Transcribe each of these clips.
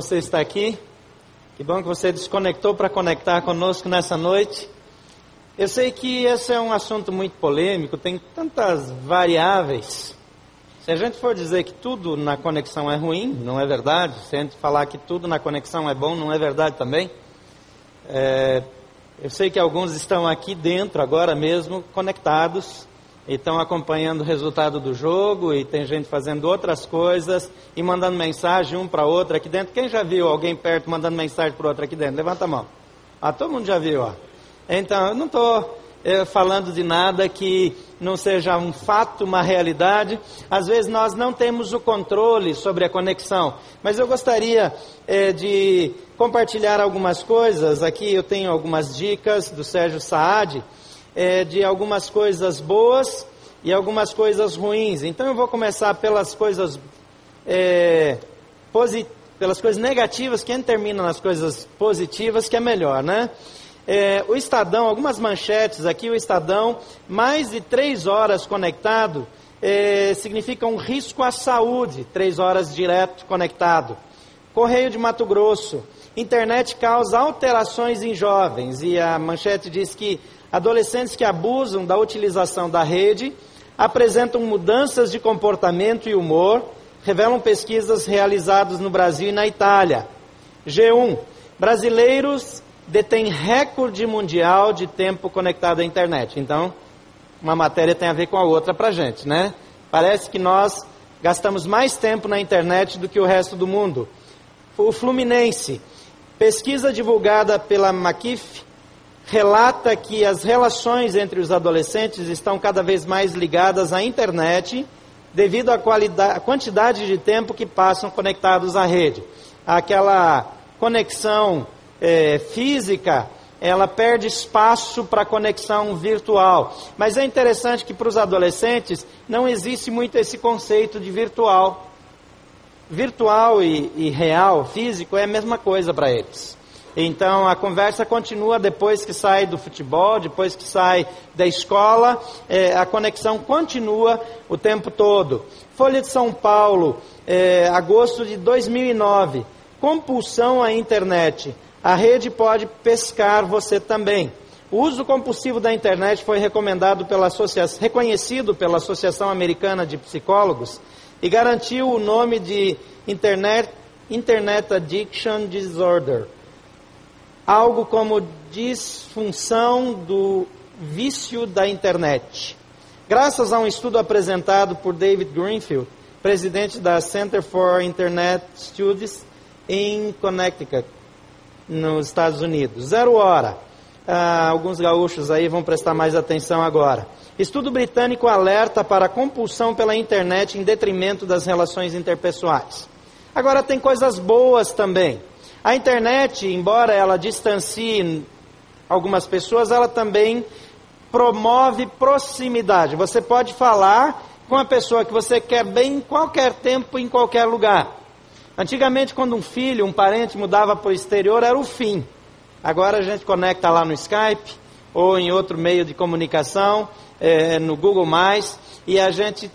você está aqui. Que bom que você desconectou para conectar conosco nessa noite. Eu sei que esse é um assunto muito polêmico, tem tantas variáveis. Se a gente for dizer que tudo na conexão é ruim, não é verdade. Se a gente falar que tudo na conexão é bom, não é verdade também. É, eu sei que alguns estão aqui dentro agora mesmo, conectados, e estão acompanhando o resultado do jogo, e tem gente fazendo outras coisas, e mandando mensagem um para outro aqui dentro. Quem já viu alguém perto mandando mensagem para outro aqui dentro? Levanta a mão. Ah, todo mundo já viu, ó. Então, eu não estou falando de nada que não seja um fato, uma realidade. Às vezes nós não temos o controle sobre a conexão, mas eu gostaria eh, de compartilhar algumas coisas. Aqui eu tenho algumas dicas do Sérgio Saad, eh, de algumas coisas boas e algumas coisas ruins. Então eu vou começar pelas coisas positivas pelas coisas negativas, quem termina nas coisas positivas, que é melhor, né? É, o Estadão, algumas manchetes aqui, o Estadão, mais de três horas conectado, é, significa um risco à saúde, três horas direto conectado. Correio de Mato Grosso, internet causa alterações em jovens, e a manchete diz que adolescentes que abusam da utilização da rede apresentam mudanças de comportamento e humor, revelam pesquisas realizadas no Brasil e na Itália. G1. Brasileiros detêm recorde mundial de tempo conectado à internet. Então, uma matéria tem a ver com a outra para gente, né? Parece que nós gastamos mais tempo na internet do que o resto do mundo. O Fluminense, pesquisa divulgada pela McKiff, relata que as relações entre os adolescentes estão cada vez mais ligadas à internet devido à, à quantidade de tempo que passam conectados à rede. Aquela conexão é, física, ela perde espaço para conexão virtual. Mas é interessante que para os adolescentes não existe muito esse conceito de virtual. Virtual e, e real, físico, é a mesma coisa para eles. Então a conversa continua depois que sai do futebol, depois que sai da escola, é, a conexão continua o tempo todo. Folha de São Paulo, é, agosto de 2009 compulsão à internet. A rede pode pescar você também. O uso compulsivo da internet foi recomendado pela reconhecido pela Associação Americana de Psicólogos e garantiu o nome de Internet, Internet Addiction Disorder, algo como disfunção do vício da internet. Graças a um estudo apresentado por David Greenfield, presidente da Center for Internet Studies, em Connecticut, nos Estados Unidos. Zero hora. Ah, alguns gaúchos aí vão prestar mais atenção agora. Estudo britânico alerta para a compulsão pela internet em detrimento das relações interpessoais. Agora tem coisas boas também. A internet, embora ela distancie algumas pessoas, ela também promove proximidade. Você pode falar com a pessoa que você quer bem em qualquer tempo, em qualquer lugar. Antigamente, quando um filho, um parente mudava para o exterior, era o fim. Agora a gente conecta lá no Skype ou em outro meio de comunicação, é, no Google e a gente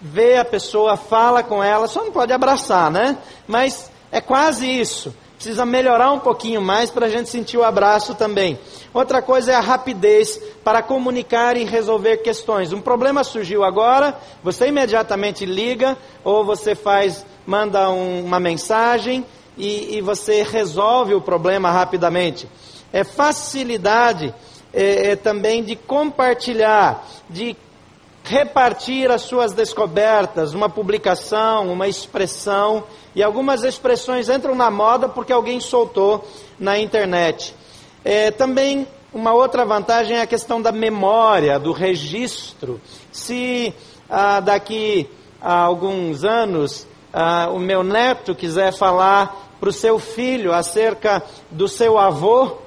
vê a pessoa, fala com ela, só não pode abraçar, né? Mas é quase isso. Precisa melhorar um pouquinho mais para a gente sentir o abraço também. Outra coisa é a rapidez para comunicar e resolver questões. Um problema surgiu agora, você imediatamente liga ou você faz manda um, uma mensagem e, e, você resolve o problema rapidamente. É facilidade é, é também de compartilhar, de repartir as suas descobertas, uma publicação, uma expressão, e algumas expressões entram na moda porque alguém soltou na internet. É, também uma outra vantagem é a questão da memória, do registro. Se ah, daqui a alguns anos ah, o meu neto quiser falar para o seu filho acerca do seu avô,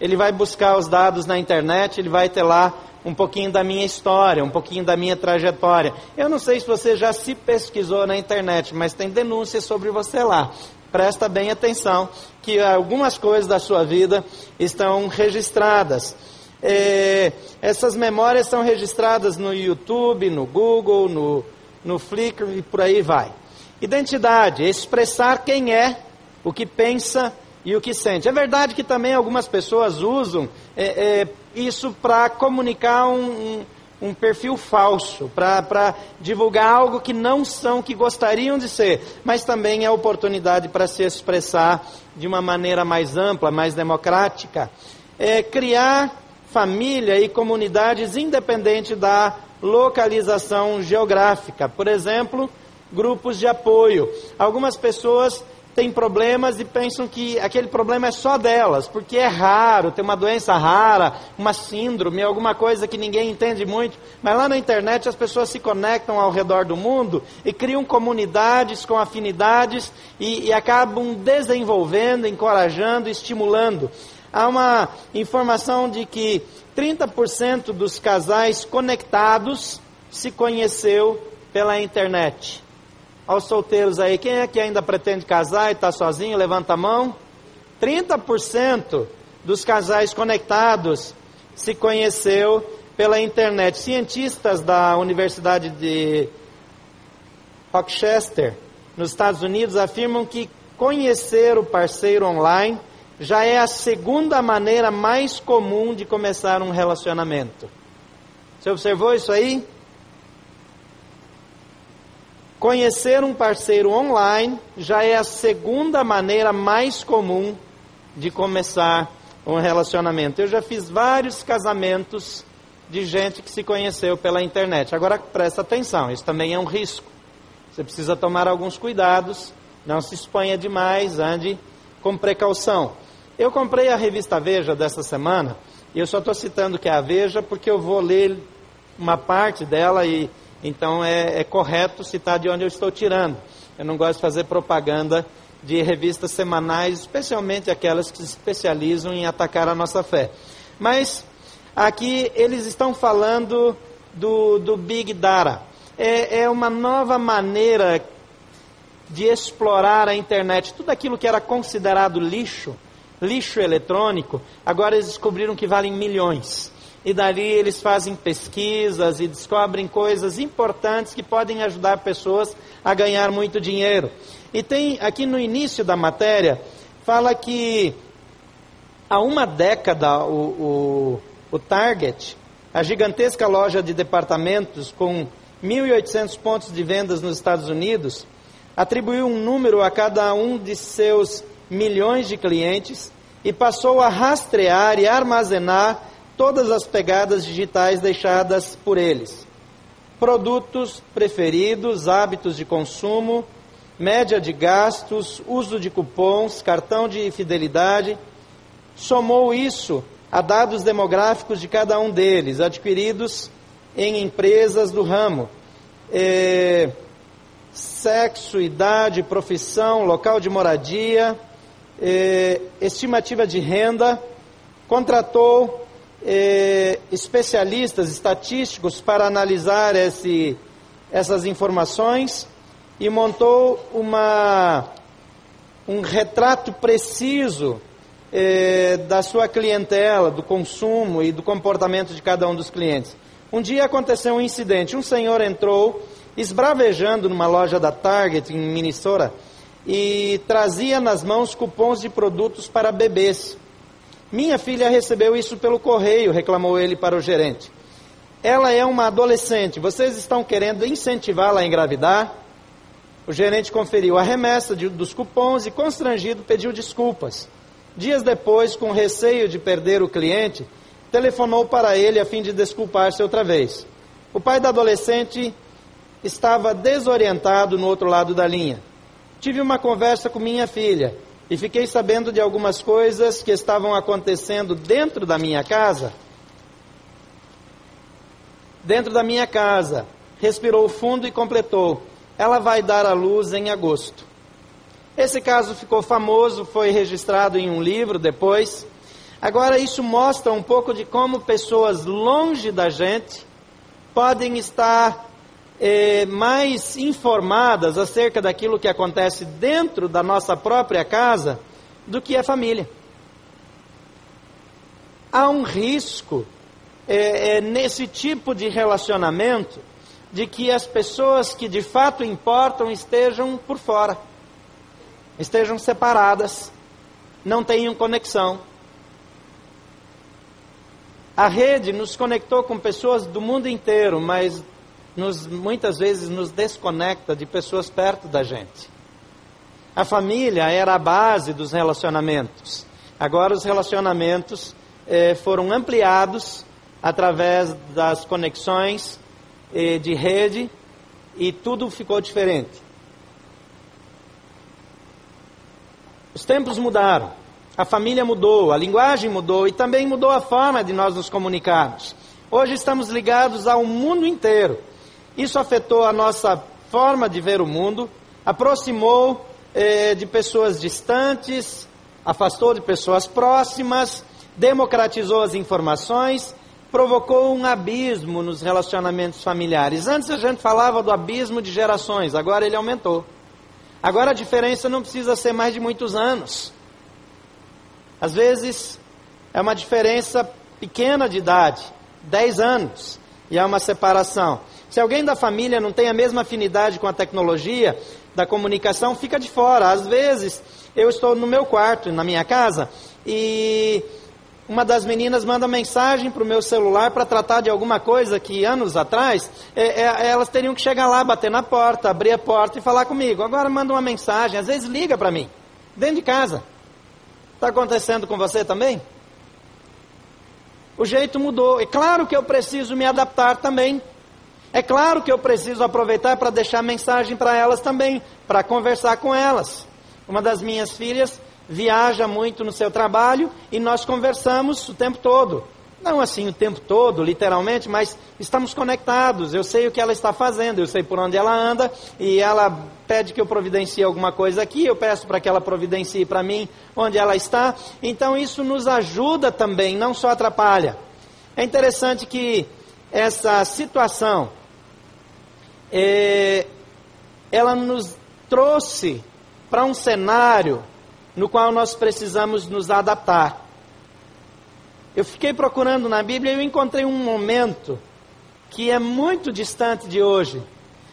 ele vai buscar os dados na internet, ele vai ter lá um pouquinho da minha história, um pouquinho da minha trajetória. Eu não sei se você já se pesquisou na internet, mas tem denúncias sobre você lá. Presta bem atenção que algumas coisas da sua vida estão registradas. É, essas memórias são registradas no YouTube, no Google, no, no Flickr e por aí vai. Identidade, expressar quem é, o que pensa e o que sente. É verdade que também algumas pessoas usam é, é, isso para comunicar um, um, um, perfil falso, para divulgar algo que não são, que gostariam de ser, mas também é oportunidade para se expressar de uma maneira mais ampla, mais democrática. É, criar família e comunidades independente da localização geográfica. Por exemplo, grupos de apoio. Algumas pessoas têm problemas e pensam que aquele problema é só delas, porque é raro, tem uma doença rara, uma síndrome, alguma coisa que ninguém entende muito. Mas lá na internet as pessoas se conectam ao redor do mundo e criam comunidades com afinidades e, e acabam desenvolvendo, encorajando, estimulando. Há uma informação de que 30% dos casais conectados se conheceu pela internet aos solteiros aí, quem é que ainda pretende casar e está sozinho? Levanta a mão. 30% dos casais conectados se conheceu pela internet. Cientistas da Universidade de Rochester, nos Estados Unidos, afirmam que conhecer o parceiro online já é a segunda maneira mais comum de começar um relacionamento. Você observou isso aí? Conhecer um parceiro online já é a segunda maneira mais comum de começar um relacionamento. Eu já fiz vários casamentos de gente que se conheceu pela internet. Agora presta atenção, isso também é um risco. Você precisa tomar alguns cuidados, não se exponha demais, ande com precaução. Eu comprei a revista Veja dessa semana, e eu só estou citando que é a Veja porque eu vou ler uma parte dela e então é, é correto citar de onde eu estou tirando. Eu não gosto de fazer propaganda de revistas semanais, especialmente aquelas que se especializam em atacar a nossa fé. Mas aqui eles estão falando do, do Big Data. É, é uma nova maneira de explorar a internet. Tudo aquilo que era considerado lixo, lixo eletrônico, agora eles descobriram que valem milhões. E dali eles fazem pesquisas e descobrem coisas importantes que podem ajudar pessoas a ganhar muito dinheiro. E tem aqui no início da matéria, fala que há uma década o, o, o Target, a gigantesca loja de departamentos com 1.800 pontos de vendas nos Estados Unidos, atribuiu um número a cada um de seus milhões de clientes e passou a rastrear e armazenar todas as pegadas digitais deixadas por eles. Produtos preferidos, hábitos de consumo, média de gastos, uso de cupons, cartão de fidelidade. Somou isso a dados demográficos de cada um deles, adquiridos em empresas do ramo. É, sexo, idade, profissão, local de moradia, é, estimativa de renda, contratou é, especialistas estatísticos para analisar esse, essas informações e montou uma, um retrato preciso eh, da sua clientela, do consumo e do comportamento de cada um dos clientes. Um dia aconteceu um incidente. Um senhor entrou esbravejando numa loja da Target em Minnesota e trazia nas mãos cupons de produtos para bebês. Minha filha recebeu isso pelo correio, reclamou ele para o gerente. Ela é uma adolescente, vocês estão querendo incentivá-la a engravidar? O gerente conferiu a remessa de, dos cupons e, constrangido, pediu desculpas. Dias depois, com receio de perder o cliente, telefonou para ele a fim de desculpar-se outra vez. O pai da adolescente estava desorientado no outro lado da linha. Tive uma conversa com minha filha e fiquei sabendo de algumas coisas que estavam acontecendo dentro da minha casa. Dentro da minha casa. Respirou fundo e completou: ela vai dar à luz em agosto. Esse caso ficou famoso, foi registrado em um livro depois. Agora, isso mostra um pouco de como pessoas longe da gente podem estar eh, mais informadas acerca daquilo que acontece dentro da nossa própria casa do que a família. Há um risco eh, nesse tipo de relacionamento de que as pessoas que de fato importam estejam por fora, estejam separadas, não tenham conexão. A rede nos conectou com pessoas do mundo inteiro, mas nos, muitas vezes nos desconecta de pessoas perto da gente. A família era a base dos relacionamentos. Agora os relacionamentos eh, foram ampliados através das conexões de rede e tudo ficou diferente. Os tempos mudaram, a família mudou, a linguagem mudou e também mudou a forma de nós nos comunicarmos. Hoje estamos ligados ao mundo inteiro. Isso afetou a nossa forma de ver o mundo, aproximou eh, de pessoas distantes, afastou de pessoas próximas, democratizou as informações provocou um abismo nos relacionamentos familiares. Antes a gente falava do abismo de gerações, agora ele aumentou. Agora a diferença não precisa ser mais de muitos anos. Às vezes é uma diferença pequena de idade, 10 anos, e há uma separação. Se alguém da família não tem a mesma afinidade com a tecnologia da comunicação, fica de fora. Às vezes eu estou no meu quarto, na minha casa, e uma das meninas manda mensagem para o meu celular para tratar de alguma coisa que anos atrás é, é, elas teriam que chegar lá, bater na porta, abrir a porta e falar comigo. Agora manda uma mensagem, às vezes liga para mim, dentro de casa. Está acontecendo com você também? O jeito mudou. É claro que eu preciso me adaptar também. É claro que eu preciso aproveitar para deixar mensagem para elas também, para conversar com elas. Uma das minhas filhas viaja muito no seu trabalho e nós conversamos o tempo todo. Não assim o tempo todo, literalmente, mas estamos conectados. Eu sei o que ela está fazendo, eu sei por onde ela anda e ela pede que eu providencie alguma coisa aqui, eu peço para que ela providencie para mim onde ela está. Então isso nos ajuda também, não só atrapalha. É interessante que essa situação é, ela nos trouxe para um cenário no qual nós precisamos nos adaptar. Eu fiquei procurando na Bíblia e eu encontrei um momento que é muito distante de hoje,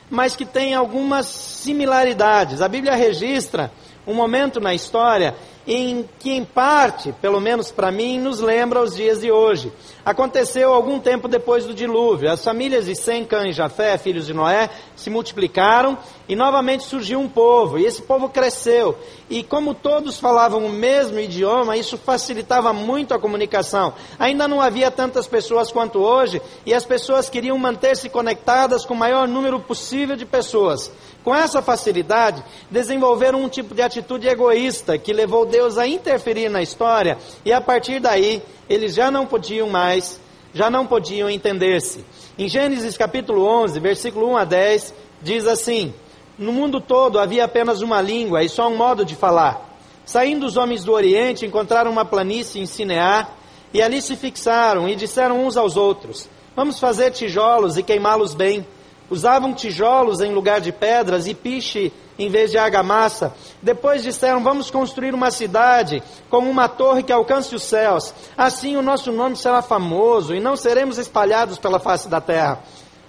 mas que tem algumas similaridades. A Bíblia registra um momento na história em que, em parte, pelo menos para mim, nos lembra os dias de hoje. Aconteceu algum tempo depois do dilúvio. As famílias de Sem, Cã e Jafé, filhos de Noé, se multiplicaram e novamente surgiu um povo. E esse povo cresceu. E como todos falavam o mesmo idioma, isso facilitava muito a comunicação. Ainda não havia tantas pessoas quanto hoje e as pessoas queriam manter-se conectadas com o maior número possível de pessoas. Com essa facilidade, desenvolveram um tipo de atitude egoísta que levou Deus a interferir na história e a partir daí eles já não podiam mais, já não podiam entender-se. Em Gênesis capítulo 11, versículo 1 a 10, diz assim: No mundo todo havia apenas uma língua e só um modo de falar. Saindo os homens do Oriente, encontraram uma planície em Sinear e ali se fixaram e disseram uns aos outros: Vamos fazer tijolos e queimá-los bem Usavam tijolos em lugar de pedras e piche em vez de argamassa. Depois disseram: Vamos construir uma cidade com uma torre que alcance os céus. Assim o nosso nome será famoso e não seremos espalhados pela face da terra.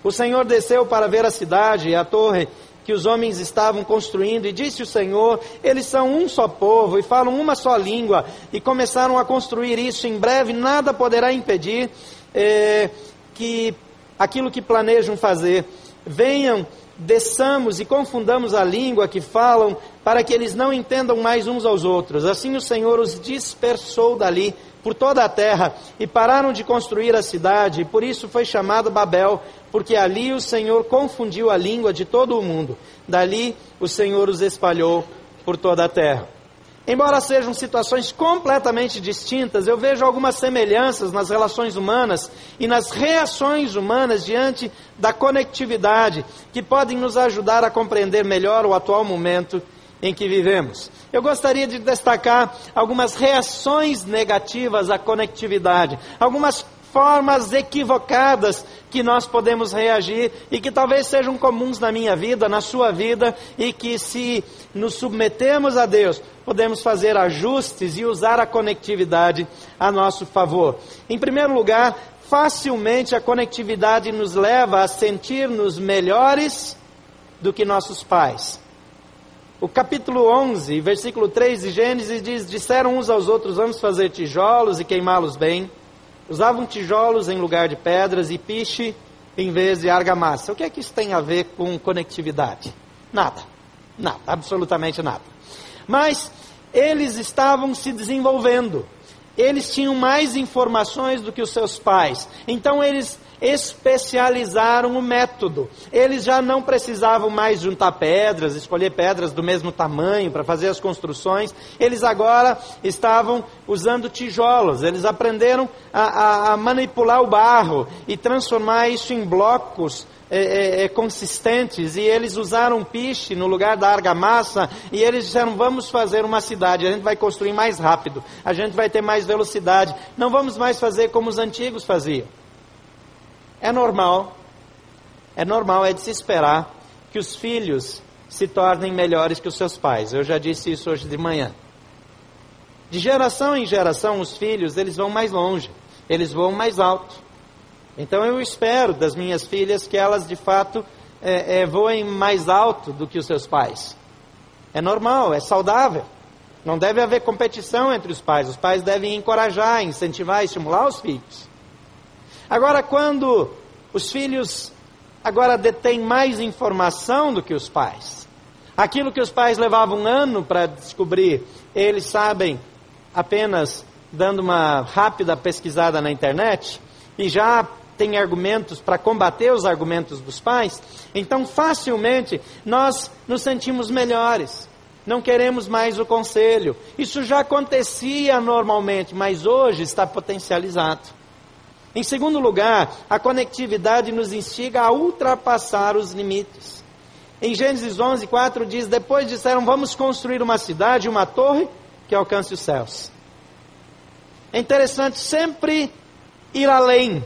O Senhor desceu para ver a cidade e a torre que os homens estavam construindo, e disse o Senhor: Eles são um só povo e falam uma só língua, e começaram a construir isso. Em breve nada poderá impedir eh, que aquilo que planejam fazer. Venham, desçamos e confundamos a língua que falam, para que eles não entendam mais uns aos outros. Assim o Senhor os dispersou dali por toda a terra e pararam de construir a cidade, e por isso foi chamado Babel, porque ali o Senhor confundiu a língua de todo o mundo. Dali o Senhor os espalhou por toda a terra. Embora sejam situações completamente distintas, eu vejo algumas semelhanças nas relações humanas e nas reações humanas diante da conectividade que podem nos ajudar a compreender melhor o atual momento em que vivemos. Eu gostaria de destacar algumas reações negativas à conectividade, algumas formas equivocadas que nós podemos reagir e que talvez sejam comuns na minha vida, na sua vida, e que se nos submetemos a Deus, podemos fazer ajustes e usar a conectividade a nosso favor. Em primeiro lugar, facilmente a conectividade nos leva a sentir-nos melhores do que nossos pais. O capítulo 11, versículo 3 de Gênesis diz: Disseram uns aos outros: Vamos fazer tijolos e queimá-los bem. Usavam tijolos em lugar de pedras e piche em vez de argamassa. O que é que isso tem a ver com conectividade? Nada. Nada, absolutamente nada. Mas eles estavam se desenvolvendo. Eles tinham mais informações do que os seus pais. Então eles especializaram o método. Eles já não precisavam mais juntar pedras, escolher pedras do mesmo tamanho para fazer as construções. Eles agora estavam usando tijolos. Eles aprenderam a, a, a manipular o barro e transformar isso em blocos é, é, é, consistentes e eles usaram piche no lugar da argamassa e eles disseram vamos fazer uma cidade, a gente vai construir mais rápido, a gente vai ter mais velocidade, não vamos mais fazer como os antigos faziam. É normal, é normal, é de se esperar que os filhos se tornem melhores que os seus pais. Eu já disse isso hoje de manhã. De geração em geração, os filhos, eles vão mais longe, eles vão mais alto. Então eu espero das minhas filhas que elas de fato é, é, voem mais alto do que os seus pais. É normal, é saudável. Não deve haver competição entre os pais. Os pais devem encorajar, incentivar, estimular os filhos. Agora, quando os filhos agora detêm mais informação do que os pais, aquilo que os pais levavam um ano para descobrir, eles sabem apenas dando uma rápida pesquisada na internet e já tem argumentos para combater os argumentos dos pais, então facilmente nós nos sentimos melhores. Não queremos mais o conselho. Isso já acontecia normalmente, mas hoje está potencializado. Em segundo lugar, a conectividade nos instiga a ultrapassar os limites. Em Gênesis 11, 4 diz: Depois disseram, vamos construir uma cidade, uma torre que alcance os céus. É interessante sempre ir além.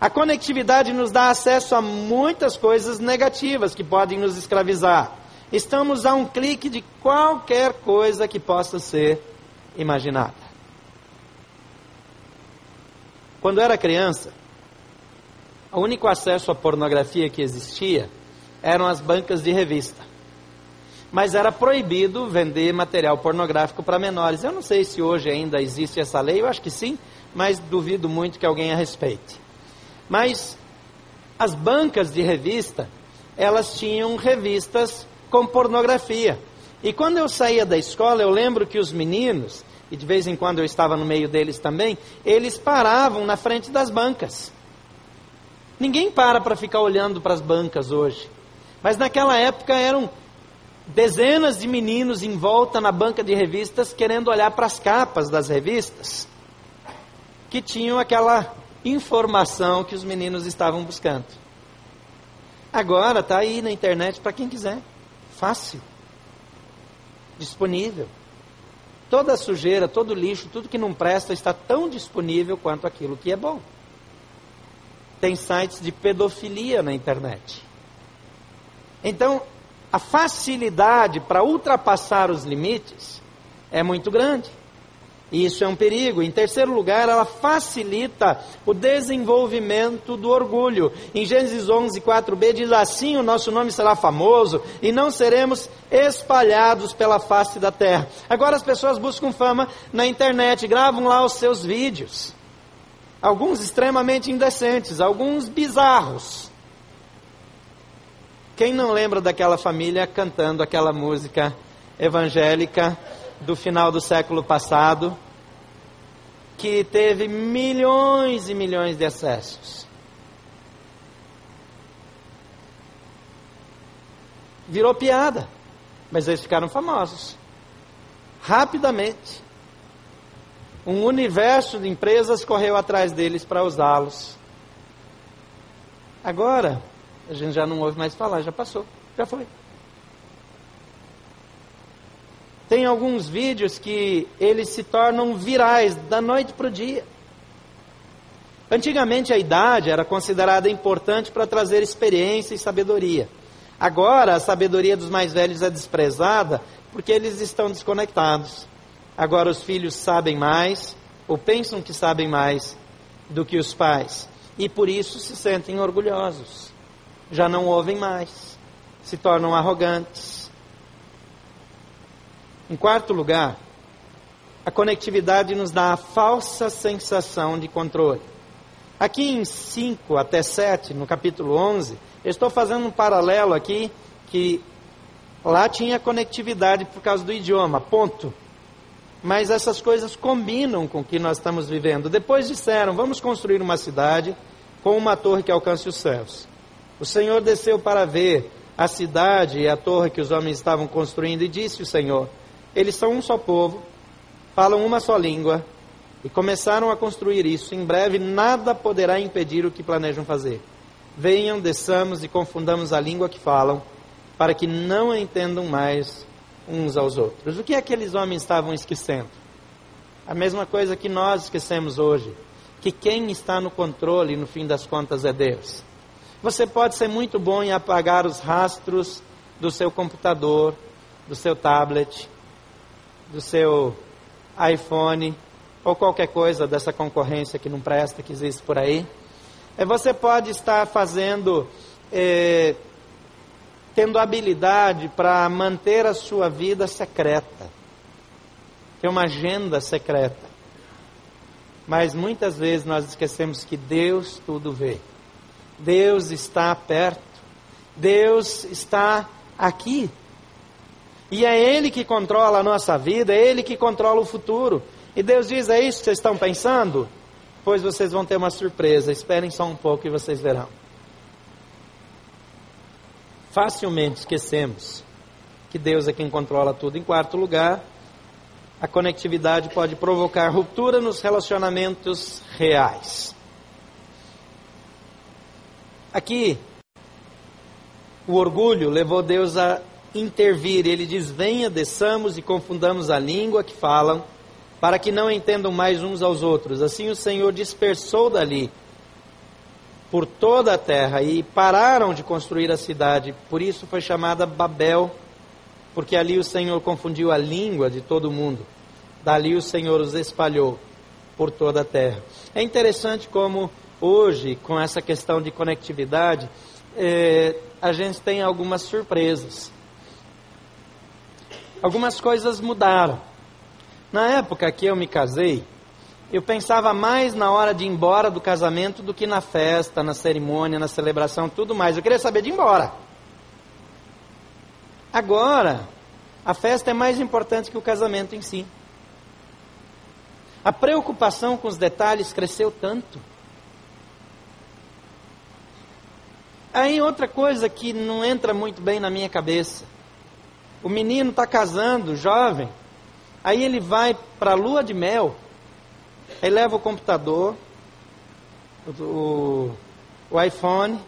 A conectividade nos dá acesso a muitas coisas negativas que podem nos escravizar. Estamos a um clique de qualquer coisa que possa ser imaginada. Quando era criança, o único acesso à pornografia que existia eram as bancas de revista. Mas era proibido vender material pornográfico para menores. Eu não sei se hoje ainda existe essa lei, eu acho que sim, mas duvido muito que alguém a respeite. Mas as bancas de revista, elas tinham revistas com pornografia. E quando eu saía da escola, eu lembro que os meninos, e de vez em quando eu estava no meio deles também, eles paravam na frente das bancas. Ninguém para para ficar olhando para as bancas hoje. Mas naquela época eram dezenas de meninos em volta na banca de revistas querendo olhar para as capas das revistas que tinham aquela informação que os meninos estavam buscando. Agora está aí na internet para quem quiser fácil, disponível. Toda sujeira, todo lixo, tudo que não presta está tão disponível quanto aquilo que é bom. Tem sites de pedofilia na internet. Então, a facilidade para ultrapassar os limites é muito grande. E isso é um perigo. Em terceiro lugar, ela facilita o desenvolvimento do orgulho. Em Gênesis 11, 4b diz assim: o nosso nome será famoso e não seremos espalhados pela face da terra. Agora as pessoas buscam fama na internet, gravam lá os seus vídeos. Alguns extremamente indecentes, alguns bizarros. Quem não lembra daquela família cantando aquela música evangélica do final do século passado, que teve milhões e milhões de acessos. Virou piada, mas eles ficaram famosos. Rapidamente. Um universo de empresas correu atrás deles para usá-los. Agora, a gente já não ouve mais falar, já passou, já foi. Tem alguns vídeos que eles se tornam virais da noite para o dia. Antigamente a idade era considerada importante para trazer experiência e sabedoria. Agora a sabedoria dos mais velhos é desprezada porque eles estão desconectados. Agora os filhos sabem mais, ou pensam que sabem mais do que os pais, e por isso se sentem orgulhosos. Já não ouvem mais, se tornam arrogantes em quarto lugar, a conectividade nos dá a falsa sensação de controle. Aqui em 5 até 7, no capítulo 11, eu estou fazendo um paralelo aqui que lá tinha conectividade por causa do idioma, ponto. Mas essas coisas combinam com o que nós estamos vivendo. Depois disseram: vamos construir uma cidade com uma torre que alcance os céus. O Senhor desceu para ver a cidade e a torre que os homens estavam construindo e disse o Senhor: eles são um só povo, falam uma só língua e começaram a construir isso. Em breve nada poderá impedir o que planejam fazer. Venham, desçamos e confundamos a língua que falam, para que não entendam mais uns aos outros. O que aqueles homens estavam esquecendo? A mesma coisa que nós esquecemos hoje, que quem está no controle, no fim das contas, é Deus. Você pode ser muito bom em apagar os rastros do seu computador, do seu tablet, do seu iPhone ou qualquer coisa dessa concorrência que não presta, que existe por aí. É, você pode estar fazendo, é, tendo habilidade para manter a sua vida secreta. tem uma agenda secreta. Mas muitas vezes nós esquecemos que Deus tudo vê. Deus está perto. Deus está aqui. E é Ele que controla a nossa vida, é Ele que controla o futuro. E Deus diz: é isso que vocês estão pensando? Pois vocês vão ter uma surpresa. Esperem só um pouco e vocês verão. Facilmente esquecemos que Deus é quem controla tudo. Em quarto lugar, a conectividade pode provocar ruptura nos relacionamentos reais. Aqui, o orgulho levou Deus a intervir. Ele diz: Venha, desçamos e confundamos a língua que falam, para que não entendam mais uns aos outros. Assim o Senhor dispersou dali por toda a terra e pararam de construir a cidade. Por isso foi chamada Babel porque ali o Senhor confundiu a língua de todo mundo. Dali o Senhor os espalhou por toda a terra. É interessante como hoje, com essa questão de conectividade, é, a gente tem algumas surpresas. Algumas coisas mudaram. Na época que eu me casei, eu pensava mais na hora de ir embora do casamento do que na festa, na cerimônia, na celebração, tudo mais. Eu queria saber de ir embora. Agora, a festa é mais importante que o casamento em si. A preocupação com os detalhes cresceu tanto. Aí outra coisa que não entra muito bem na minha cabeça. O menino está casando, jovem. Aí ele vai para a lua de mel. Aí leva o computador, o, o iPhone,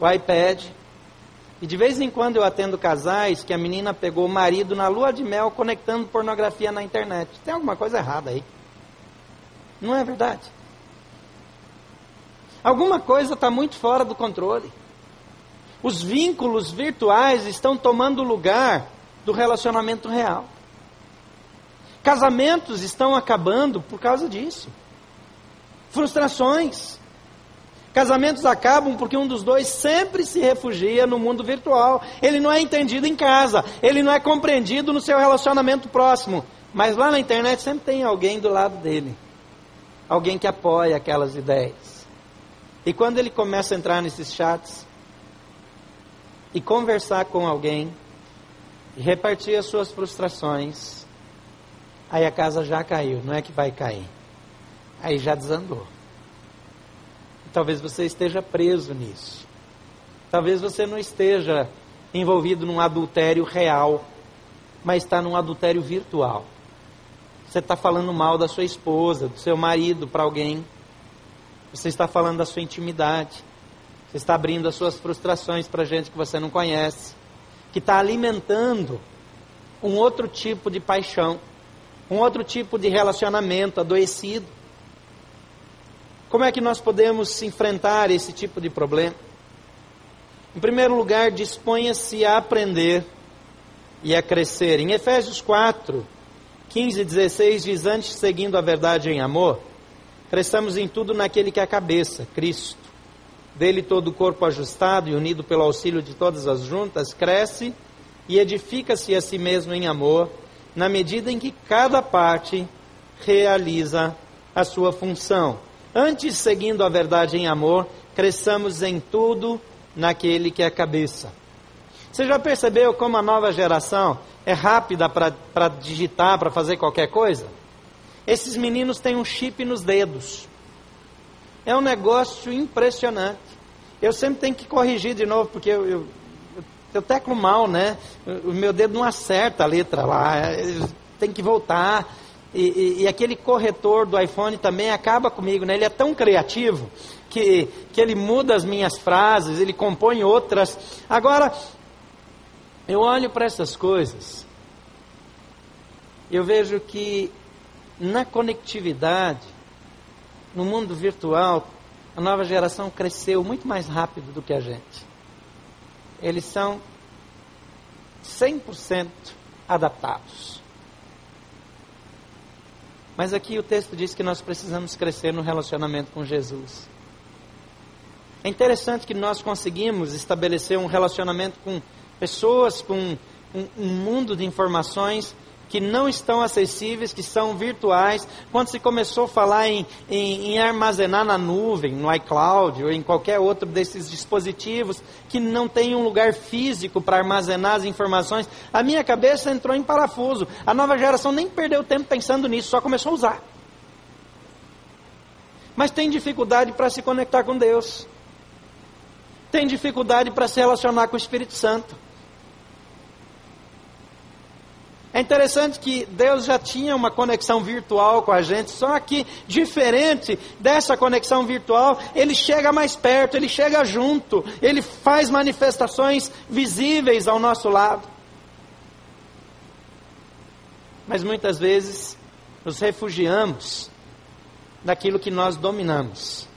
o iPad, e de vez em quando eu atendo casais que a menina pegou o marido na lua de mel conectando pornografia na internet. Tem alguma coisa errada aí. Não é verdade? Alguma coisa está muito fora do controle. Os vínculos virtuais estão tomando lugar do relacionamento real. Casamentos estão acabando por causa disso. Frustrações. Casamentos acabam porque um dos dois sempre se refugia no mundo virtual. Ele não é entendido em casa, ele não é compreendido no seu relacionamento próximo. Mas lá na internet sempre tem alguém do lado dele. Alguém que apoia aquelas ideias. E quando ele começa a entrar nesses chats e conversar com alguém, repartir as suas frustrações, aí a casa já caiu, não é que vai cair. Aí já desandou. Talvez você esteja preso nisso. Talvez você não esteja envolvido num adultério real, mas está num adultério virtual. Você está falando mal da sua esposa, do seu marido para alguém. Você está falando da sua intimidade. Você está abrindo as suas frustrações para gente que você não conhece. Que está alimentando um outro tipo de paixão, um outro tipo de relacionamento adoecido. Como é que nós podemos enfrentar esse tipo de problema? Em primeiro lugar, disponha-se a aprender e a crescer. Em Efésios 4, 15 e 16 diz: Antes, seguindo a verdade em amor, cresçamos em tudo naquele que é a cabeça, Cristo. Dele todo o corpo ajustado e unido pelo auxílio de todas as juntas, cresce e edifica-se a si mesmo em amor, na medida em que cada parte realiza a sua função. Antes, seguindo a verdade em amor, cresçamos em tudo naquele que é a cabeça. Você já percebeu como a nova geração é rápida para digitar, para fazer qualquer coisa? Esses meninos têm um chip nos dedos. É um negócio impressionante. Eu sempre tenho que corrigir de novo, porque eu, eu, eu teclo mal, né? O meu dedo não acerta a letra lá. Tem que voltar. E, e, e, aquele corretor do iPhone também acaba comigo, né? Ele é tão criativo que, que ele muda as minhas frases, ele compõe outras. Agora, eu olho para essas coisas, eu vejo que na conectividade, no mundo virtual, a nova geração cresceu muito mais rápido do que a gente. Eles são 100% adaptados. Mas aqui o texto diz que nós precisamos crescer no relacionamento com Jesus. É interessante que nós conseguimos estabelecer um relacionamento com pessoas, com um, um mundo de informações que não estão acessíveis, que são virtuais. Quando se começou a falar em, em, em armazenar na nuvem, no iCloud ou em qualquer outro desses dispositivos que não tem um lugar físico para armazenar as informações, a minha cabeça entrou em parafuso. A nova geração nem perdeu tempo pensando nisso, só começou a usar. Mas tem dificuldade para se conectar com Deus. Tem dificuldade para se relacionar com o Espírito Santo. É interessante que Deus já tinha uma conexão virtual com a gente, só que diferente dessa conexão virtual, ele chega mais perto, ele chega junto, ele faz manifestações visíveis ao nosso lado. Mas muitas vezes nos refugiamos daquilo que nós dominamos.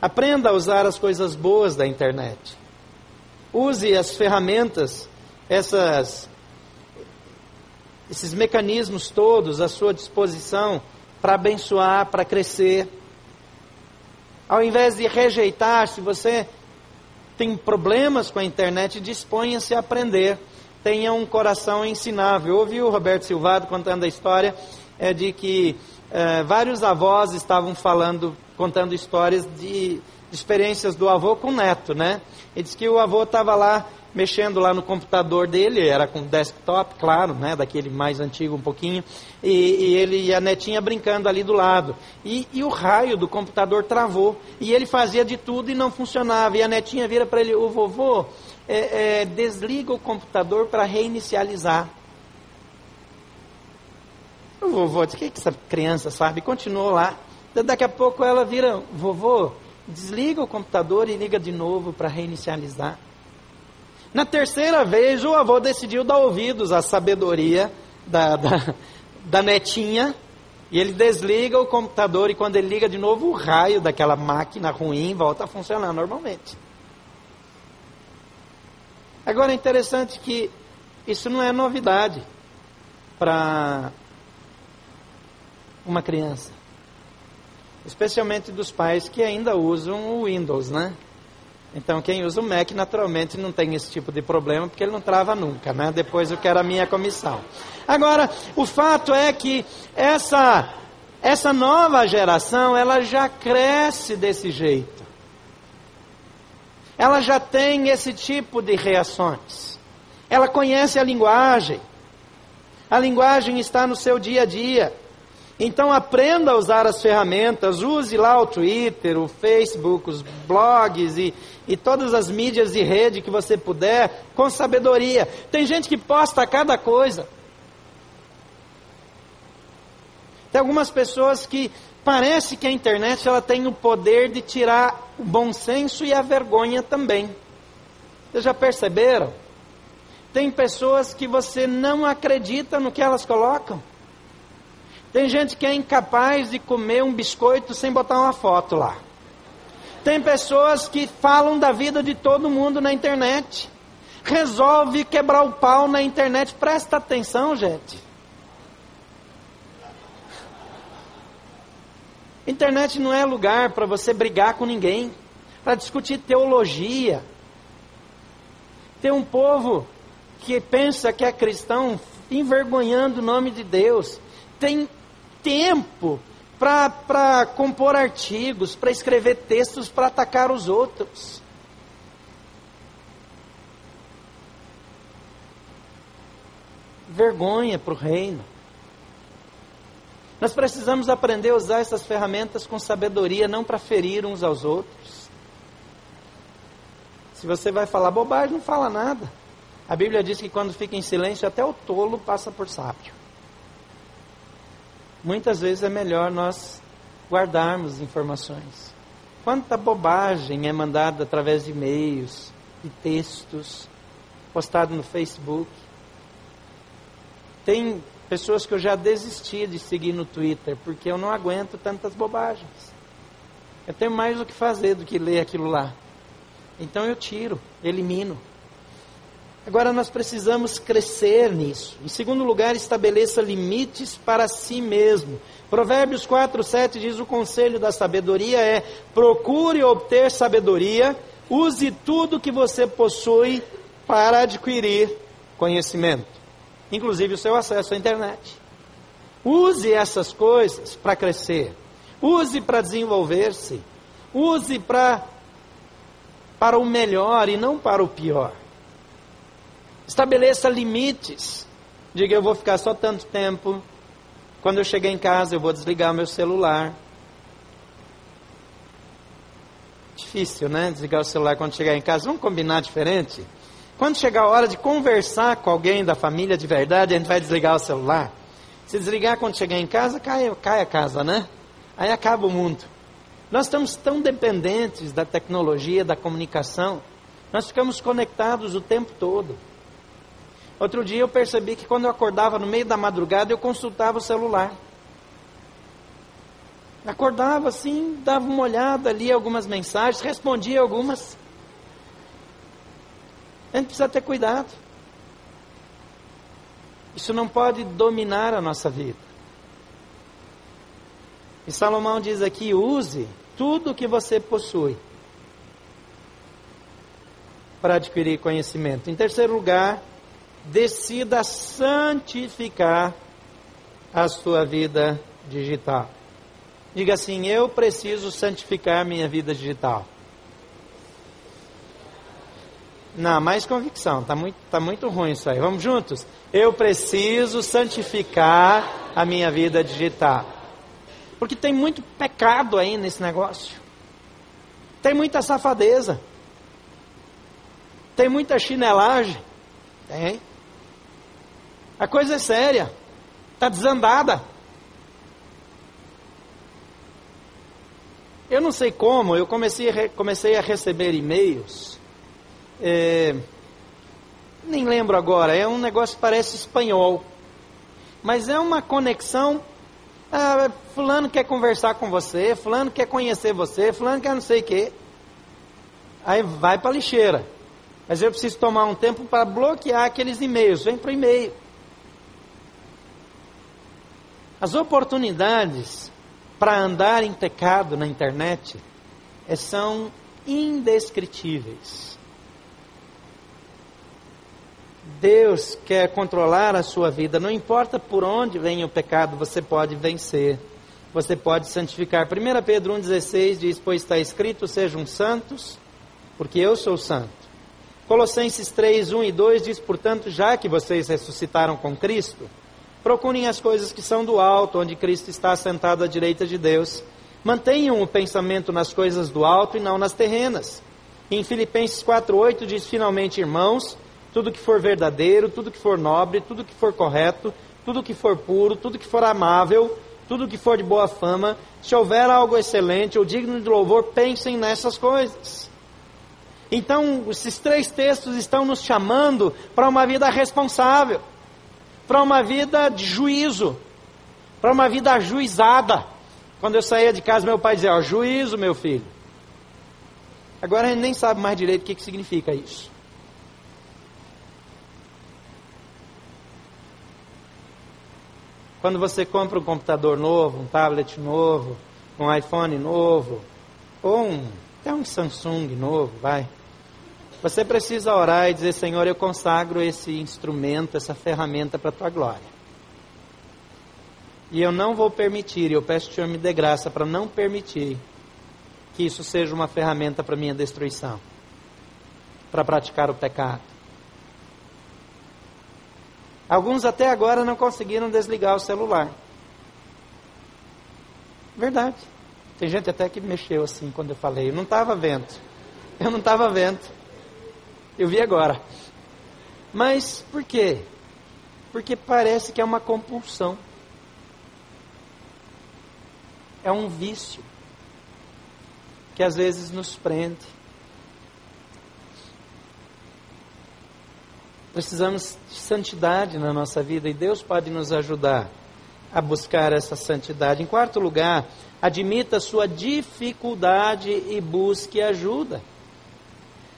Aprenda a usar as coisas boas da internet. Use as ferramentas, essas esses mecanismos todos à sua disposição para abençoar, para crescer. Ao invés de rejeitar, se você tem problemas com a internet, disponha-se a aprender. Tenha um coração ensinável. Ouvi o Roberto Silvado contando a história é, de que é, vários avós estavam falando, contando histórias de, de experiências do avô com o neto, né? Ele disse que o avô estava lá mexendo lá no computador dele, era com desktop, claro, né, daquele mais antigo um pouquinho, e, e ele e a netinha brincando ali do lado. E, e, o raio do computador travou, e ele fazia de tudo e não funcionava. E a netinha vira para ele, o vovô, é, é, desliga o computador para reinicializar. O vovô disse, o que, que essa criança sabe? Continuou lá. Daqui a pouco ela vira, vovô, desliga o computador e liga de novo para reinicializar. Na terceira vez, o avô decidiu dar ouvidos à sabedoria da, da, da netinha. E ele desliga o computador e quando ele liga de novo, o raio daquela máquina ruim volta a funcionar normalmente. Agora é interessante que isso não é novidade para uma criança. Especialmente dos pais que ainda usam o Windows, né? Então, quem usa o Mac, naturalmente, não tem esse tipo de problema, porque ele não trava nunca, né? Depois eu quero a minha comissão. Agora, o fato é que essa, essa nova geração, ela já cresce desse jeito. Ela já tem esse tipo de reações. Ela conhece a linguagem. A linguagem está no seu dia a dia. Então aprenda a usar as ferramentas, use lá o Twitter, o Facebook, os blogs e, e todas as mídias de rede que você puder, com sabedoria. Tem gente que posta cada coisa. Tem algumas pessoas que parece que a internet ela tem o poder de tirar o bom senso e a vergonha também. Vocês já perceberam? Tem pessoas que você não acredita no que elas colocam. Tem gente que é incapaz de comer um biscoito sem botar uma foto lá. Tem pessoas que falam da vida de todo mundo na internet. Resolve quebrar o pau na internet. Presta atenção, gente. Internet não é lugar para você brigar com ninguém, para discutir teologia. Tem um povo que pensa que é cristão envergonhando o nome de Deus. Tem tempo para compor artigos, para escrever textos, para atacar os outros. Vergonha para o reino. Nós precisamos aprender a usar essas ferramentas com sabedoria, não para ferir uns aos outros. Se você vai falar bobagem, não fala nada. A Bíblia diz que quando fica em silêncio, até o tolo passa por sábio muitas vezes é melhor nós guardarmos informações. Quanta bobagem é mandada através de e-mails, de textos, postado no Facebook. Tem pessoas que eu já desisti de seguir no Twitter, porque eu não aguento tantas bobagens. Eu tenho mais o que fazer do que ler aquilo lá. Então eu tiro, elimino. Agora nós precisamos crescer nisso. Em segundo lugar, estabeleça limites para si mesmo. Provérbios 4, 7 diz: o conselho da sabedoria é: procure obter sabedoria, use tudo que você possui para adquirir conhecimento. inclusive o seu acesso à internet. Use essas coisas para crescer. Use para desenvolver-se. Use para para o melhor e não para o pior. Estabeleça limites. Diga, eu vou ficar só tanto tempo. Quando eu chegar em casa, eu vou desligar o meu celular. Difícil, né? Desligar o celular quando chegar em casa. Vamos combinar diferente? Quando chegar a hora de conversar com alguém da família de verdade, a gente vai desligar o celular. Se desligar quando chegar em casa, cai, cai a casa, né? Aí acaba o mundo. Nós estamos tão dependentes da tecnologia, da comunicação, nós ficamos conectados o tempo todo. Outro dia eu percebi que quando eu acordava no meio da madrugada, eu consultava o celular. Acordava assim, dava uma olhada ali, algumas mensagens, respondia algumas. A gente precisa ter cuidado. Isso não pode dominar a nossa vida. E Salomão diz aqui: use tudo que você possui para adquirir conhecimento. Em terceiro lugar, decida santificar a sua vida digital. Diga assim: eu preciso santificar minha vida digital. Não, mais convicção. Está muito, tá muito ruim isso aí. Vamos juntos? Eu preciso santificar a minha vida digital. Porque tem muito pecado aí nesse negócio. Tem muita safadeza. Tem muita chinelagem. Tem. A coisa é séria. Está desandada. Eu não sei como, eu comecei a, comecei a receber e-mails. É, nem lembro agora, é um negócio que parece espanhol. Mas é uma conexão ah, fulano quer conversar com você, fulano quer conhecer você, fulano quer não sei o quê. Aí vai para a lixeira. Mas eu preciso tomar um tempo para bloquear aqueles e-mails. Vem para o e-mail. As oportunidades para andar em pecado na internet eh, são indescritíveis. Deus quer controlar a sua vida, não importa por onde vem o pecado, você pode vencer, você pode santificar. 1 Pedro 1,16 diz: Pois está escrito, sejam santos, porque eu sou santo. Colossenses 3, 1 e 2 diz: Portanto, já que vocês ressuscitaram com Cristo, procurem as coisas que são do alto, onde Cristo está sentado à direita de Deus. Mantenham o pensamento nas coisas do alto e não nas terrenas. Em Filipenses 4,8 diz: Finalmente, irmãos tudo que for verdadeiro, tudo que for nobre, tudo que for correto, tudo que for puro, tudo que for amável, tudo que for de boa fama, se houver algo excelente ou digno de louvor, pensem nessas coisas. Então, esses três textos estão nos chamando para uma vida responsável, para uma vida de juízo, para uma vida ajuizada. Quando eu saía de casa, meu pai dizia: Ó, juízo, meu filho. Agora a gente nem sabe mais direito o que, que significa isso. Quando você compra um computador novo, um tablet novo, um iPhone novo, ou um, até um Samsung novo, vai. Você precisa orar e dizer, Senhor, eu consagro esse instrumento, essa ferramenta para a tua glória. E eu não vou permitir, eu peço que o Senhor me dê graça para não permitir que isso seja uma ferramenta para minha destruição, para praticar o pecado. Alguns até agora não conseguiram desligar o celular. Verdade. Tem gente até que mexeu assim quando eu falei. Eu não estava vendo. Eu não estava vendo. Eu vi agora. Mas por quê? Porque parece que é uma compulsão. É um vício que às vezes nos prende. Precisamos de santidade na nossa vida e Deus pode nos ajudar a buscar essa santidade. Em quarto lugar, admita sua dificuldade e busque ajuda.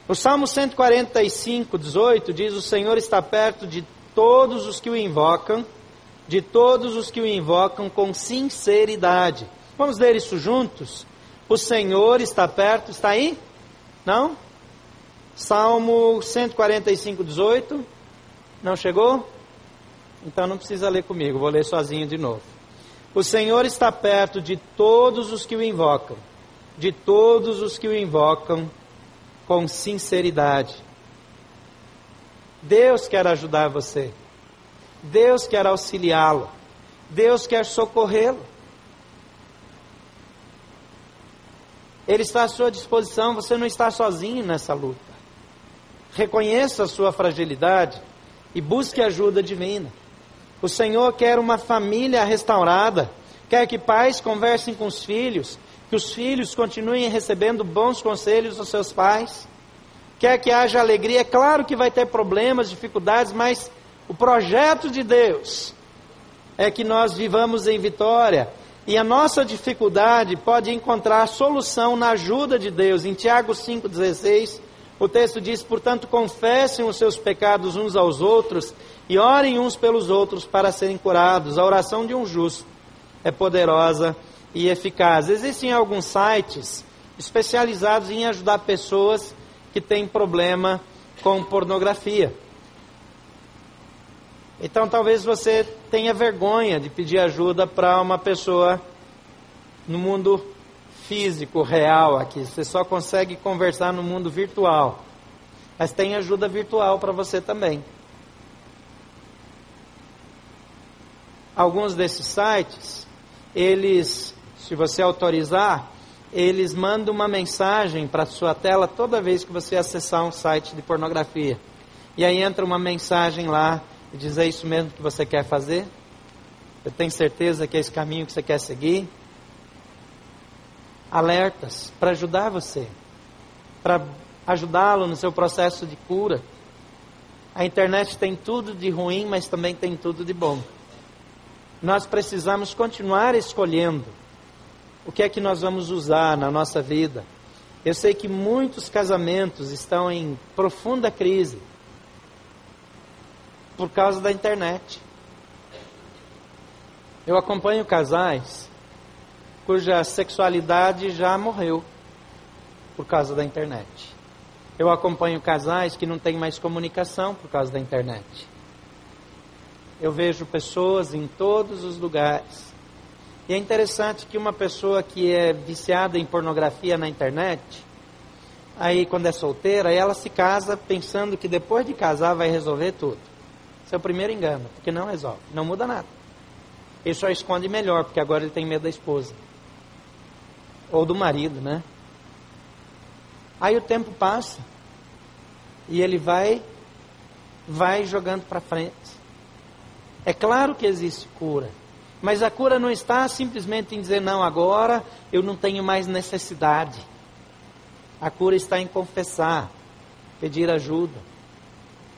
O Salmo 145, 18 diz: O Senhor está perto de todos os que o invocam, de todos os que o invocam com sinceridade. Vamos ler isso juntos? O Senhor está perto, está aí? Não? Salmo 145, 18. Não chegou? Então não precisa ler comigo, vou ler sozinho de novo. O Senhor está perto de todos os que o invocam, de todos os que o invocam com sinceridade. Deus quer ajudar você. Deus quer auxiliá-lo. Deus quer socorrê-lo. Ele está à sua disposição, você não está sozinho nessa luta. Reconheça a sua fragilidade e busque ajuda divina. O Senhor quer uma família restaurada, quer que pais conversem com os filhos, que os filhos continuem recebendo bons conselhos dos seus pais, quer que haja alegria. É claro que vai ter problemas, dificuldades, mas o projeto de Deus é que nós vivamos em vitória. E a nossa dificuldade pode encontrar solução na ajuda de Deus. Em Tiago 5,16, o texto diz: Portanto, confessem os seus pecados uns aos outros e orem uns pelos outros para serem curados. A oração de um justo é poderosa e eficaz. Existem alguns sites especializados em ajudar pessoas que têm problema com pornografia. Então talvez você tenha vergonha de pedir ajuda para uma pessoa no mundo físico, real aqui. Você só consegue conversar no mundo virtual. Mas tem ajuda virtual para você também. Alguns desses sites, eles, se você autorizar, eles mandam uma mensagem para sua tela toda vez que você acessar um site de pornografia. E aí entra uma mensagem lá e diz: É isso mesmo que você quer fazer? Eu tenho certeza que é esse caminho que você quer seguir? Alertas para ajudar você, para ajudá-lo no seu processo de cura. A internet tem tudo de ruim, mas também tem tudo de bom nós precisamos continuar escolhendo o que é que nós vamos usar na nossa vida. Eu sei que muitos casamentos estão em profunda crise por causa da internet. Eu acompanho casais cuja sexualidade já morreu por causa da internet. Eu acompanho casais que não têm mais comunicação por causa da internet eu vejo pessoas em todos os lugares. E é interessante que uma pessoa que é viciada em pornografia na internet, aí quando é solteira, ela se casa pensando que depois de casar vai resolver tudo. Esse é o primeiro engano, porque não resolve, não muda nada. Ele só esconde melhor, porque agora ele tem medo da esposa. Ou do marido, né? Aí o tempo passa e ele vai vai jogando para frente. É claro que existe cura, mas a cura não está simplesmente em dizer, não, agora eu não tenho mais necessidade. A cura está em confessar, pedir ajuda.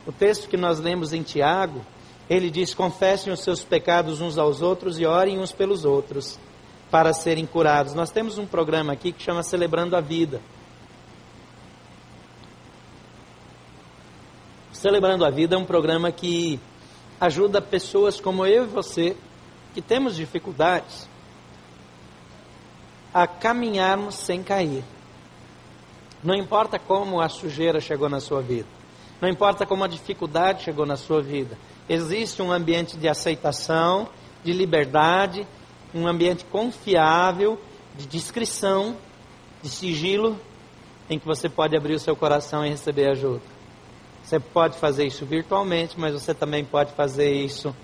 O texto que nós lemos em Tiago, ele diz: confessem os seus pecados uns aos outros e orem uns pelos outros para serem curados. Nós temos um programa aqui que chama Celebrando a Vida. Celebrando a Vida é um programa que ajuda pessoas como eu e você, que temos dificuldades, a caminharmos sem cair. Não importa como a sujeira chegou na sua vida, não importa como a dificuldade chegou na sua vida, existe um ambiente de aceitação, de liberdade, um ambiente confiável, de discrição, de sigilo, em que você pode abrir o seu coração e receber ajuda. Você pode fazer isso virtualmente, mas você também pode fazer isso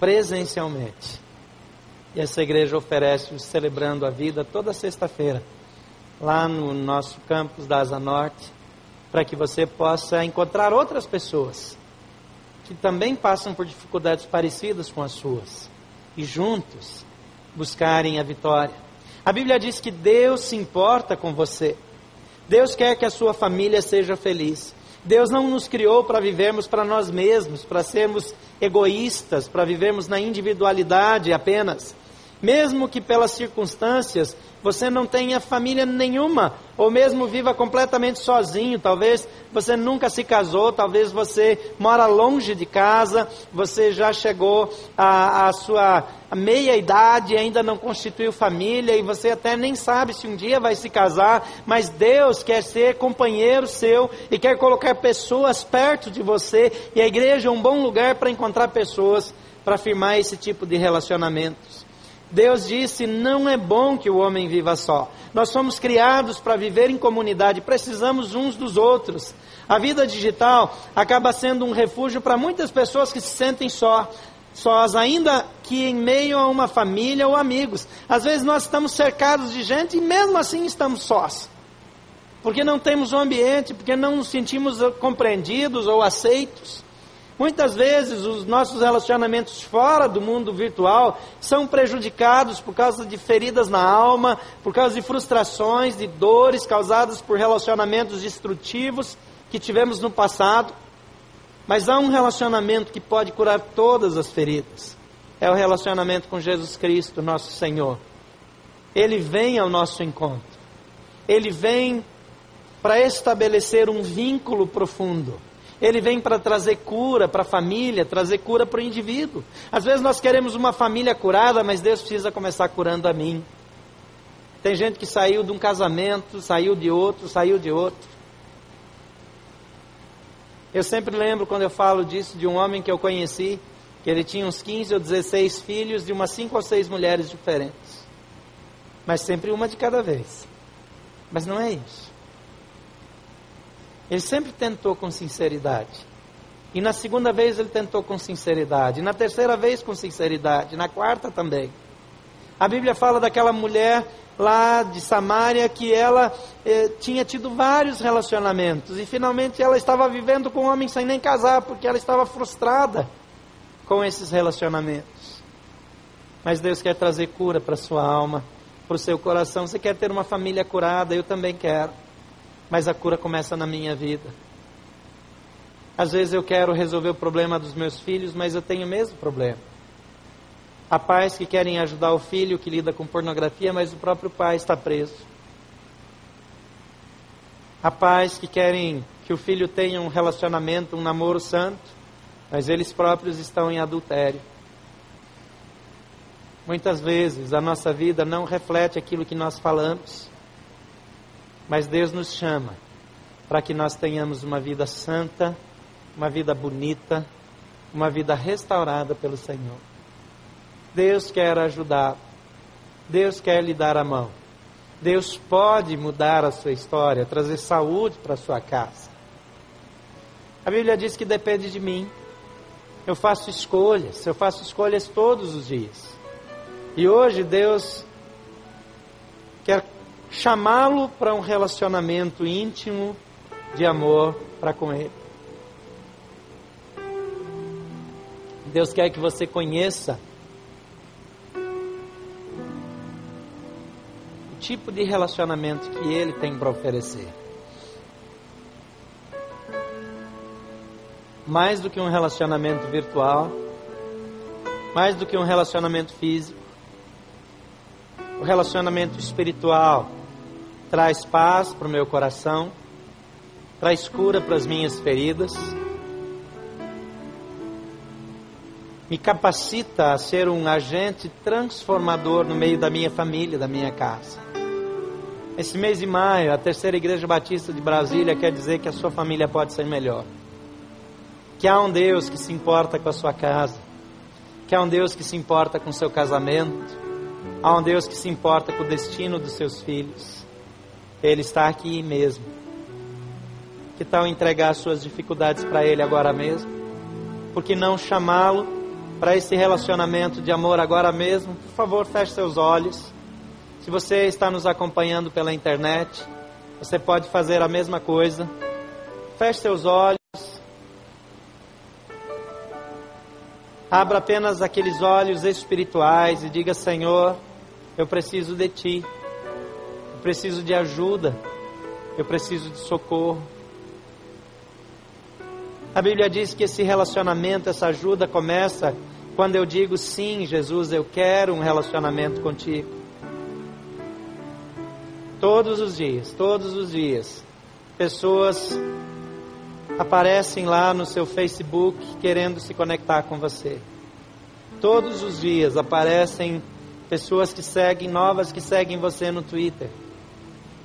presencialmente. E essa igreja oferece o Celebrando a Vida toda sexta-feira, lá no nosso campus da Asa Norte, para que você possa encontrar outras pessoas que também passam por dificuldades parecidas com as suas e juntos buscarem a vitória. A Bíblia diz que Deus se importa com você. Deus quer que a sua família seja feliz. Deus não nos criou para vivermos para nós mesmos, para sermos egoístas, para vivermos na individualidade apenas. Mesmo que pelas circunstâncias você não tenha família nenhuma, ou mesmo viva completamente sozinho, talvez você nunca se casou, talvez você mora longe de casa, você já chegou à, sua meia idade ainda não constituiu família, e você até nem sabe se um dia vai se casar, mas Deus quer ser companheiro seu e quer colocar pessoas perto de você, e a igreja é um bom lugar para encontrar pessoas para firmar esse tipo de relacionamentos. Deus disse: não é bom que o homem viva só. Nós somos criados para viver em comunidade, precisamos uns dos outros. A vida digital acaba sendo um refúgio para muitas pessoas que se sentem só, sós, ainda que em meio a uma família ou amigos. Às vezes nós estamos cercados de gente e mesmo assim estamos sós. Porque não temos um ambiente, porque não nos sentimos compreendidos ou aceitos. Muitas vezes os nossos relacionamentos fora do mundo virtual são prejudicados por causa de feridas na alma, por causa de frustrações, de dores causadas por relacionamentos destrutivos que tivemos no passado. Mas há um relacionamento que pode curar todas as feridas. É o relacionamento com Jesus Cristo, nosso Senhor. Ele vem ao nosso encontro. Ele vem para estabelecer um vínculo profundo. Ele vem para trazer cura para a família, trazer cura para o indivíduo. Às vezes nós queremos uma família curada, mas Deus precisa começar curando a mim. Tem gente que saiu de um casamento, saiu de outro, saiu de outro. Eu sempre lembro quando eu falo disso de um homem que eu conheci, que ele tinha uns 15 ou 16 filhos de umas 5 ou 6 mulheres diferentes. Mas sempre uma de cada vez. Mas não é isso. Ele sempre tentou com sinceridade. E na segunda vez ele tentou com sinceridade. Na terceira vez com sinceridade. Na quarta também. A Bíblia fala daquela mulher lá de Samaria que ela eh, tinha tido vários relacionamentos e finalmente ela estava vivendo com um homem sem nem casar porque ela estava frustrada com esses relacionamentos. Mas Deus quer trazer cura para sua alma, para o seu coração. Você quer ter uma família curada? Eu também quero. Mas a cura começa na minha vida. Às vezes eu quero resolver o problema dos meus filhos, mas eu tenho o mesmo problema. Há pais que querem ajudar o filho que lida com pornografia, mas o próprio pai está preso. Há pais que querem que o filho tenha um relacionamento, um namoro santo, mas eles próprios estão em adultério. Muitas vezes a nossa vida não reflete aquilo que nós falamos, mas Deus nos chama para que nós tenhamos uma vida santa, uma vida bonita, uma vida restaurada pelo Senhor. Deus quer ajudar. Deus quer lhe dar a mão. Deus pode mudar a sua história, trazer saúde para sua casa. A Bíblia diz que depende de mim. Eu faço escolhas, eu faço escolhas todos os dias. E hoje Deus quer chamá-lo para um relacionamento íntimo de amor para com Ele. Deus quer que você conheça tipo de relacionamento que ele tem para oferecer. Mais do que um relacionamento virtual, mais do que um relacionamento físico, o relacionamento espiritual traz paz para o meu coração, traz cura para as minhas feridas, me capacita a ser um agente transformador no meio da minha família, da minha casa. Esse mês de maio, a terceira igreja batista de Brasília quer dizer que a sua família pode ser melhor. Que há um Deus que se importa com a sua casa. Que há um Deus que se importa com o seu casamento. Há um Deus que se importa com o destino dos seus filhos. Ele está aqui mesmo. Que tal entregar suas dificuldades para Ele agora mesmo? Por que não chamá-lo para esse relacionamento de amor agora mesmo? Por favor, feche seus olhos. Se você está nos acompanhando pela internet, você pode fazer a mesma coisa. Feche seus olhos. Abra apenas aqueles olhos espirituais e diga: Senhor, eu preciso de Ti. Preciso de ajuda. Eu preciso de socorro. A Bíblia diz que esse relacionamento, essa ajuda começa quando eu digo sim, Jesus, eu quero um relacionamento contigo. Todos os dias, todos os dias, pessoas aparecem lá no seu Facebook querendo se conectar com você. Todos os dias aparecem pessoas que seguem, novas que seguem você no Twitter.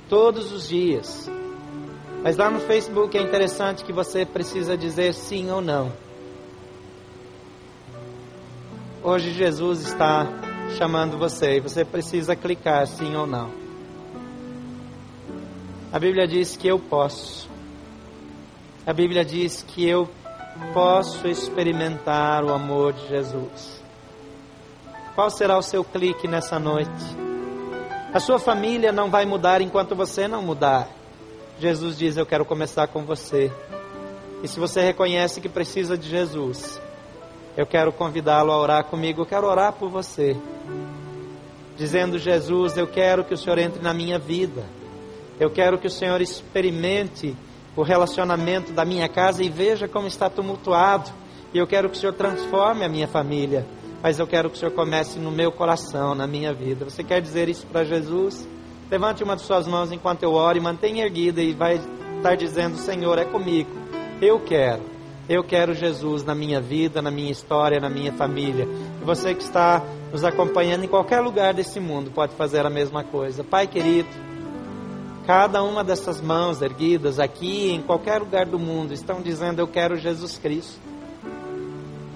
Todos os dias. Mas lá no Facebook é interessante que você precisa dizer sim ou não. Hoje Jesus está chamando você e você precisa clicar sim ou não. A Bíblia diz que eu posso. A Bíblia diz que eu posso experimentar o amor de Jesus. Qual será o seu clique nessa noite? A sua família não vai mudar enquanto você não mudar. Jesus diz: Eu quero começar com você. E se você reconhece que precisa de Jesus, eu quero convidá-lo a orar comigo. Eu quero orar por você. Dizendo: Jesus, eu quero que o Senhor entre na minha vida. Eu quero que o Senhor experimente o relacionamento da minha casa e veja como está tumultuado. E eu quero que o Senhor transforme a minha família. Mas eu quero que o Senhor comece no meu coração, na minha vida. Você quer dizer isso para Jesus? Levante uma de suas mãos enquanto eu oro e mantenha erguida e vai estar dizendo: Senhor, é comigo. Eu quero. Eu quero Jesus na minha vida, na minha história, na minha família. E você que está nos acompanhando em qualquer lugar desse mundo pode fazer a mesma coisa. Pai querido, cada uma dessas mãos erguidas aqui, em qualquer lugar do mundo, estão dizendo: Eu quero Jesus Cristo.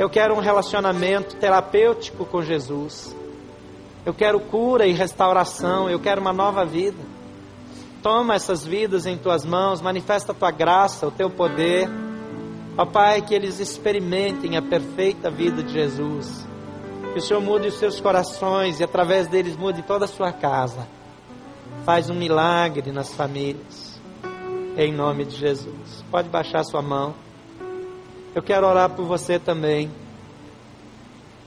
Eu quero um relacionamento terapêutico com Jesus. Eu quero cura e restauração. Eu quero uma nova vida. Toma essas vidas em tuas mãos, manifesta a tua graça, o teu poder. Ó Pai, que eles experimentem a perfeita vida de Jesus. Que o Senhor mude os seus corações e através deles mude toda a sua casa. Faz um milagre nas famílias. Em nome de Jesus. Pode baixar sua mão. Eu quero orar por você também.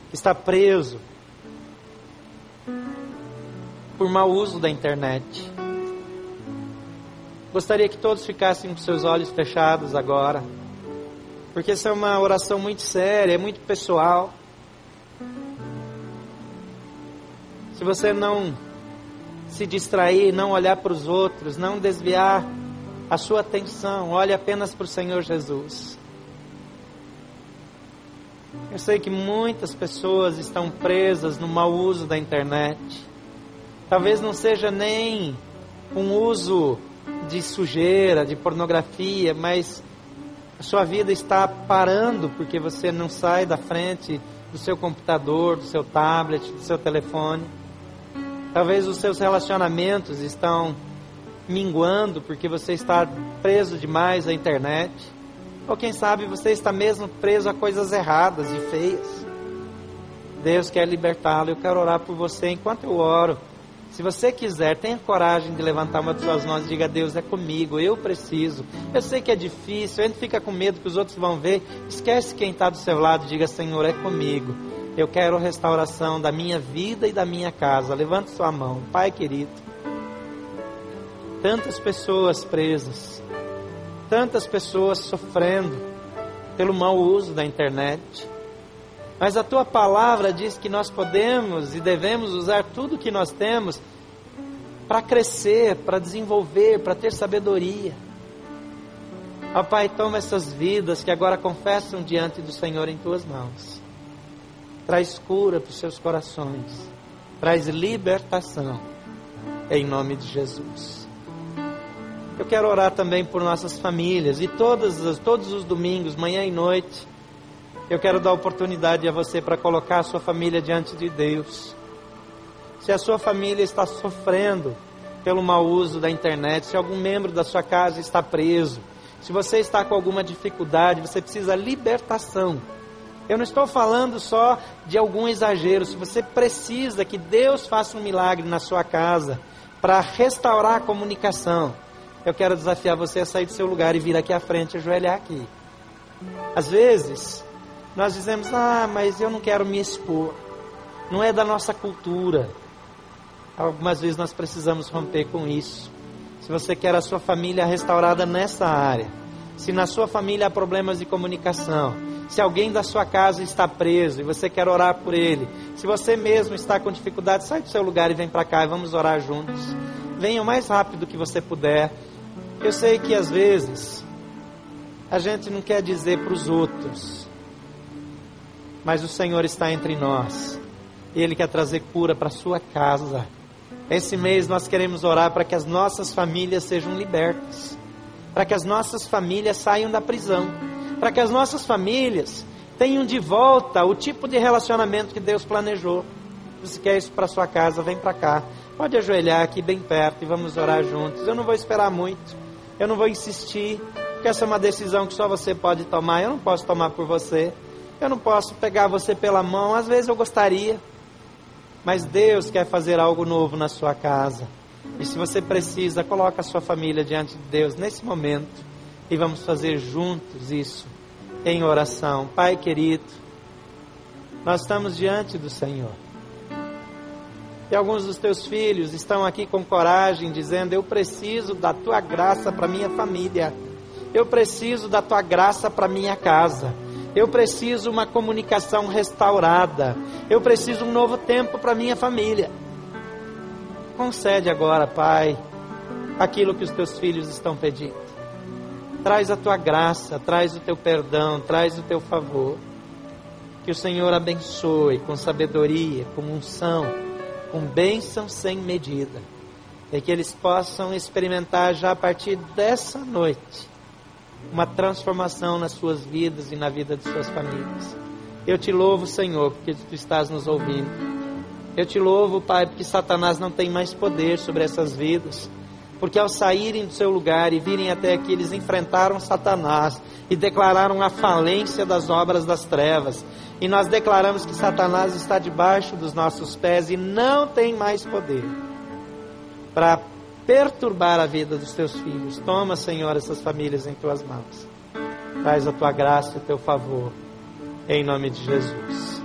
Que está preso por mau uso da internet. Gostaria que todos ficassem com seus olhos fechados agora. Porque essa é uma oração muito séria, é muito pessoal. Se você não se distrair, não olhar para os outros, não desviar a sua atenção, olhe apenas para o Senhor Jesus. Eu sei que muitas pessoas estão presas no mau uso da internet. Talvez não seja nem um uso de sujeira, de pornografia, mas a sua vida está parando porque você não sai da frente do seu computador, do seu tablet, do seu telefone. Talvez os seus relacionamentos estão minguando porque você está preso demais à internet. Ou quem sabe você está mesmo preso a coisas erradas e feias. Deus quer libertá-lo. Eu quero orar por você enquanto eu oro. Se você quiser, tenha coragem de levantar uma de suas mãos e diga: Deus é comigo, eu preciso. Eu sei que é difícil, a gente fica com medo que os outros vão ver. Esquece quem está do seu lado, diga: Senhor, é comigo. Eu quero restauração da minha vida e da minha casa. Levante sua mão, Pai querido. Tantas pessoas presas, tantas pessoas sofrendo pelo mau uso da internet. Mas a tua palavra diz que nós podemos e devemos usar tudo que nós temos para crescer, para desenvolver, para ter sabedoria. Ó Pai, toma essas vidas que agora confessam diante do Senhor em tuas mãos traz cura para os seus corações, traz libertação, em nome de Jesus. Eu quero orar também por nossas famílias e todos, todos os domingos, manhã e noite, eu quero dar oportunidade a você para colocar a sua família diante de Deus. Se a sua família está sofrendo pelo mau uso da internet, se algum membro da sua casa está preso, se você está com alguma dificuldade, você precisa libertação eu não estou falando só de algum exagero. Se você precisa que Deus faça um milagre na sua casa para restaurar a comunicação, eu quero desafiar você a sair do seu lugar e vir aqui à frente, ajoelhar aqui. Às vezes, nós dizemos: Ah, mas eu não quero me expor. Não é da nossa cultura. Algumas vezes nós precisamos romper com isso. Se você quer a sua família restaurada nessa área, se na sua família há problemas de comunicação, se alguém da sua casa está preso e você quer orar por ele, se você mesmo está com dificuldade, sai do seu lugar e vem para cá e vamos orar juntos. Venha o mais rápido que você puder. Eu sei que às vezes a gente não quer dizer para os outros, mas o Senhor está entre nós e Ele quer trazer cura para a sua casa. Esse mês nós queremos orar para que as nossas famílias sejam libertas, para que as nossas famílias saiam da prisão para que as nossas famílias tenham de volta o tipo de relacionamento que Deus planejou. Se quer isso para sua casa, vem para cá. Pode ajoelhar aqui bem perto e vamos orar juntos. Eu não vou esperar muito, eu não vou insistir, porque essa é uma decisão que só você pode tomar. Eu não posso tomar por você, eu não posso pegar você pela mão. Às vezes eu gostaria, mas Deus quer fazer algo novo na sua casa. E se você precisa, coloque a sua família diante de Deus nesse momento e vamos fazer juntos isso em oração. Pai querido, nós estamos diante do Senhor. E alguns dos teus filhos estão aqui com coragem, dizendo: Eu preciso da tua graça para minha família. Eu preciso da tua graça para minha casa. Eu preciso uma comunicação restaurada. Eu preciso um novo tempo para minha família. Concede agora, Pai, aquilo que os teus filhos estão pedindo. Traz a tua graça, traz o teu perdão, traz o teu favor. Que o Senhor abençoe com sabedoria, com unção, com bênção sem medida. E que eles possam experimentar já a partir dessa noite uma transformação nas suas vidas e na vida de suas famílias. Eu te louvo, Senhor, porque tu estás nos ouvindo. Eu te louvo, Pai, porque Satanás não tem mais poder sobre essas vidas. Porque ao saírem do seu lugar e virem até aqui, eles enfrentaram Satanás e declararam a falência das obras das trevas. E nós declaramos que Satanás está debaixo dos nossos pés e não tem mais poder para perturbar a vida dos teus filhos. Toma, Senhor, essas famílias em tuas mãos. Traz a tua graça e o teu favor. Em nome de Jesus.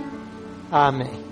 Amém.